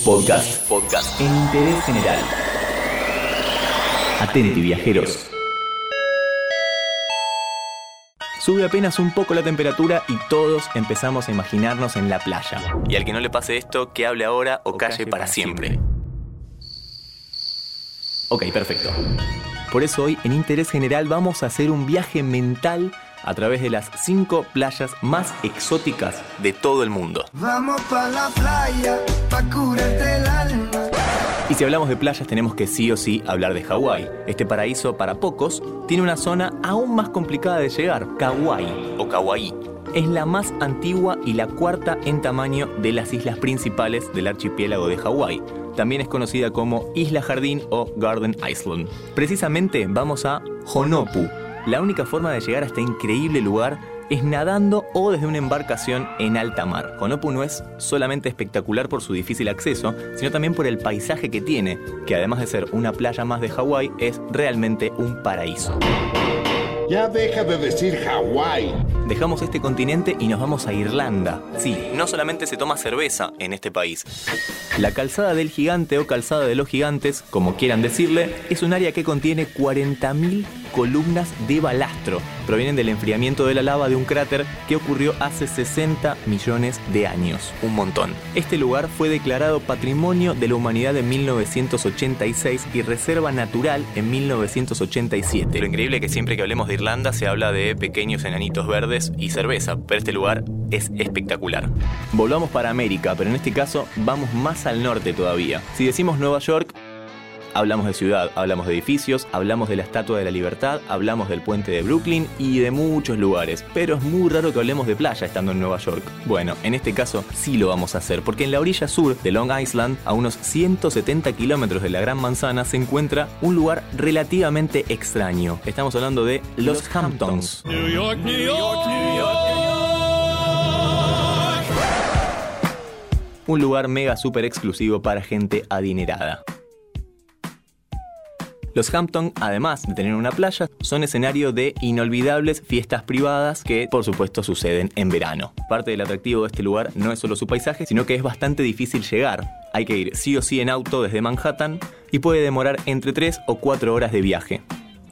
Podcast. Podcast. En interés general. Atenti, viajeros. Sube apenas un poco la temperatura y todos empezamos a imaginarnos en la playa. Y al que no le pase esto, que hable ahora o, calle, para, siempre. Ok, perfecto. Por eso hoy en Interés General vamos a hacer un viaje mental a través de las cinco playas más exóticas de todo el mundo. Vamos pa la playa, pa curarte el alma. Y si hablamos de playas tenemos que sí o sí hablar de Hawái. Este paraíso para pocos tiene una zona aún más complicada de llegar, Kauai o Kauai. Es la más antigua y la cuarta en tamaño de las islas principales del archipiélago de Hawái. También es conocida como Isla Jardín o Garden Island. Precisamente vamos a Honopu. La única forma de llegar a este increíble lugar es nadando o desde una embarcación en alta mar. Honopu no es solamente espectacular por su difícil acceso, sino también por el paisaje que tiene, que además de ser una playa más de Hawái, es realmente un paraíso. Ya deja de decir Hawái. Dejamos este continente y nos vamos a Irlanda. Sí, no solamente se toma cerveza en este país. La calzada del gigante o calzada de los gigantes, como quieran decirle, es un área que contiene 40.000 columnas de balastro. Provienen del enfriamiento de la lava de un cráter que ocurrió hace 60 millones de años. Un montón. Este lugar fue declarado Patrimonio de la Humanidad en 1986 y Reserva Natural en 1987. Lo increíble es que siempre que hablemos de Irlanda se habla de pequeños enanitos verdes y cerveza, pero este lugar es espectacular. Volvamos para América, pero en este caso vamos más al norte todavía. Si decimos Nueva York, Hablamos de ciudad, hablamos de edificios, hablamos de la Estatua de la Libertad, hablamos del puente de Brooklyn y de muchos lugares. Pero es muy raro que hablemos de playa estando en Nueva York. Bueno, en este caso sí lo vamos a hacer, porque en la orilla sur de Long Island, a unos 170 kilómetros de la Gran Manzana, se encuentra un lugar relativamente extraño. Estamos hablando de Los Hamptons. New York, New York, New York, Un lugar mega super exclusivo para gente adinerada. Los Hampton, además de tener una playa, son escenario de inolvidables fiestas privadas que, por supuesto, suceden en verano. Parte del atractivo de este lugar no es solo su paisaje, sino que es bastante difícil llegar. Hay que ir sí o sí en auto desde Manhattan y puede demorar entre 3 o 4 horas de viaje.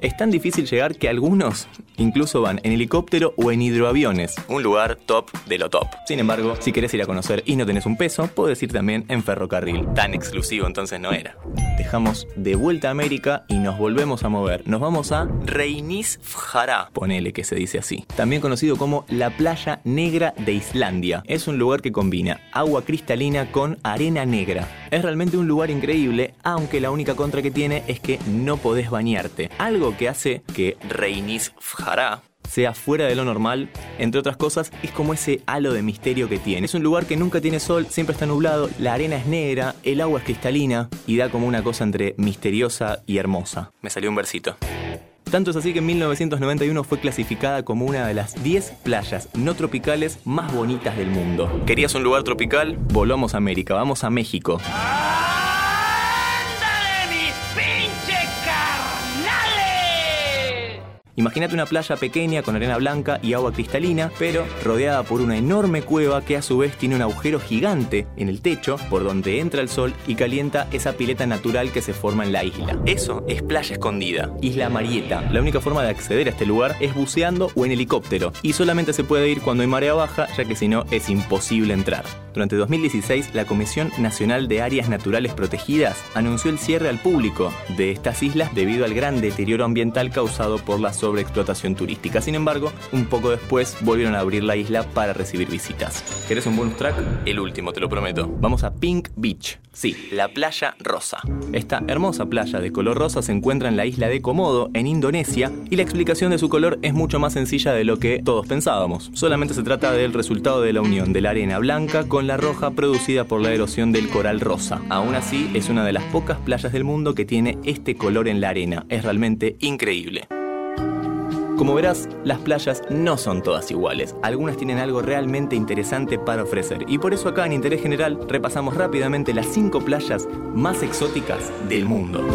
Es tan difícil llegar que algunos incluso van en helicóptero o en hidroaviones, un lugar top de lo top. Sin embargo, si querés ir a conocer y no tenés un peso, puedes ir también en ferrocarril. Tan exclusivo entonces no era. Dejamos de vuelta a América y nos volvemos a mover. Nos vamos a Reynisfjara, ponele que se dice así. También conocido como la playa negra de Islandia. Es un lugar que combina agua cristalina con arena negra. Es realmente un lugar increíble, aunque la única contra que tiene es que no podés bañarte. Algo que hace que Reynisfjara sea fuera de lo normal, entre otras cosas, es como ese halo de misterio que tiene. Es un lugar que nunca tiene sol, siempre está nublado, la arena es negra, el agua es cristalina y da como una cosa entre misteriosa y hermosa. Me salió un versito. Tanto es así que en 1991 fue clasificada como una de las 10 playas no tropicales más bonitas del mundo. ¿Querías un lugar tropical? Volvamos a América, vamos a México. ¡Ándale, Imagínate una playa pequeña con arena blanca y agua cristalina, pero rodeada por una enorme cueva que a su vez tiene un agujero gigante en el techo por donde entra el sol y calienta esa pileta natural que se forma en la isla. Eso es Playa Escondida, Isla Marieta. La única forma de acceder a este lugar es buceando o en helicóptero, y solamente se puede ir cuando hay marea baja, ya que si no es imposible entrar. Durante 2016, la Comisión Nacional de Áreas Naturales Protegidas anunció el cierre al público de estas islas debido al gran deterioro ambiental causado por la sobreexplotación turística. Sin embargo, un poco después volvieron a abrir la isla para recibir visitas. ¿Querés un bonus track? El último, te lo prometo. Vamos a Pink Beach. Sí, la playa rosa. Esta hermosa playa de color rosa se encuentra en la isla de Komodo, en Indonesia, y la explicación de su color es mucho más sencilla de lo que todos pensábamos. Solamente se trata del resultado de la unión de la arena blanca con la roja producida por la erosión del coral rosa. Aún así, es una de las pocas playas del mundo que tiene este color en la arena. Es realmente increíble. Como verás, las playas no son todas iguales. Algunas tienen algo realmente interesante para ofrecer. Y por eso acá en Interés General repasamos rápidamente las 5 playas más exóticas del mundo.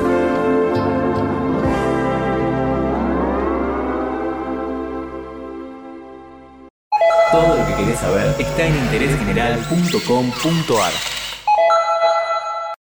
Todo lo que querés saber está en interésgeneral.com.ar.